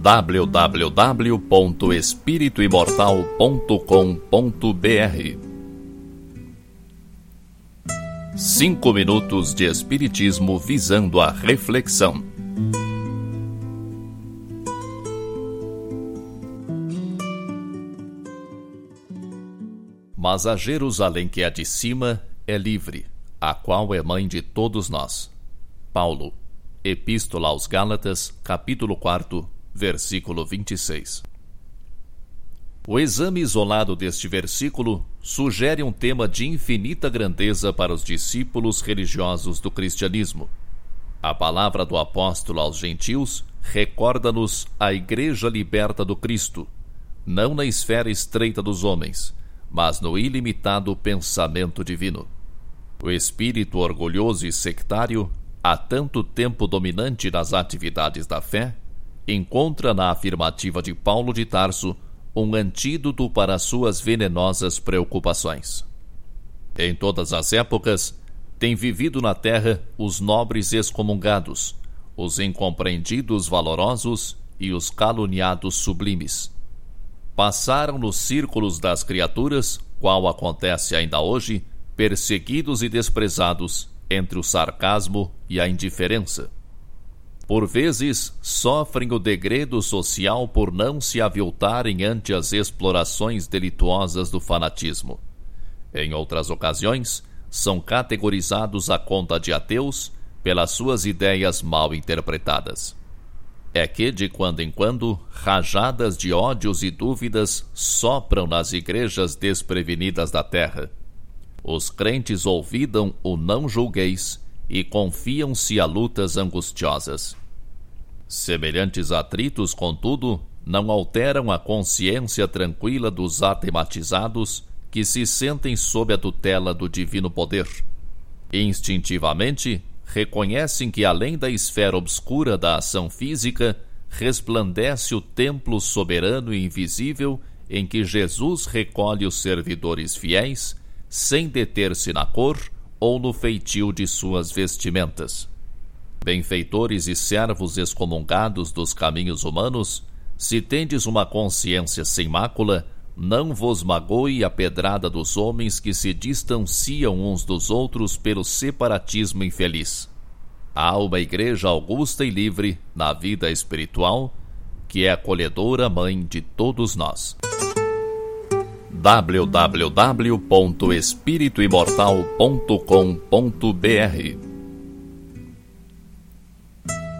www.espirituimortal.com.br Cinco minutos de Espiritismo visando a reflexão. Mas a Jerusalém que é de cima é livre, a qual é mãe de todos nós. Paulo, Epístola aos Gálatas, capítulo 4, versículo 26. O exame isolado deste versículo sugere um tema de infinita grandeza para os discípulos religiosos do cristianismo. A palavra do apóstolo aos gentios recorda-nos a Igreja liberta do Cristo, não na esfera estreita dos homens, mas no ilimitado pensamento divino. O espírito orgulhoso e sectário, há tanto tempo dominante nas atividades da fé, encontra na afirmativa de Paulo de Tarso um antídoto para suas venenosas preocupações. Em todas as épocas, tem vivido na terra os nobres excomungados, os incompreendidos valorosos e os caluniados sublimes. Passaram nos círculos das criaturas, qual acontece ainda hoje, perseguidos e desprezados entre o sarcasmo e a indiferença por vezes, sofrem o degredo social por não se aviltarem ante as explorações delituosas do fanatismo. Em outras ocasiões, são categorizados à conta de ateus pelas suas ideias mal interpretadas. É que, de quando em quando, rajadas de ódios e dúvidas sopram nas igrejas desprevenidas da terra. Os crentes olvidam o não julgueis e confiam-se a lutas angustiosas. Semelhantes atritos, contudo, não alteram a consciência tranquila dos atematizados que se sentem sob a tutela do divino poder. Instintivamente, reconhecem que além da esfera obscura da ação física, resplandece o templo soberano e invisível em que Jesus recolhe os servidores fiéis, sem deter-se na cor ou no feitio de suas vestimentas. Benfeitores e servos excomungados dos caminhos humanos, se tendes uma consciência sem mácula, não vos magoe a pedrada dos homens que se distanciam uns dos outros pelo separatismo infeliz. Há uma igreja augusta e livre na vida espiritual, que é acolhedora mãe de todos nós. www.espirituimortal.com.br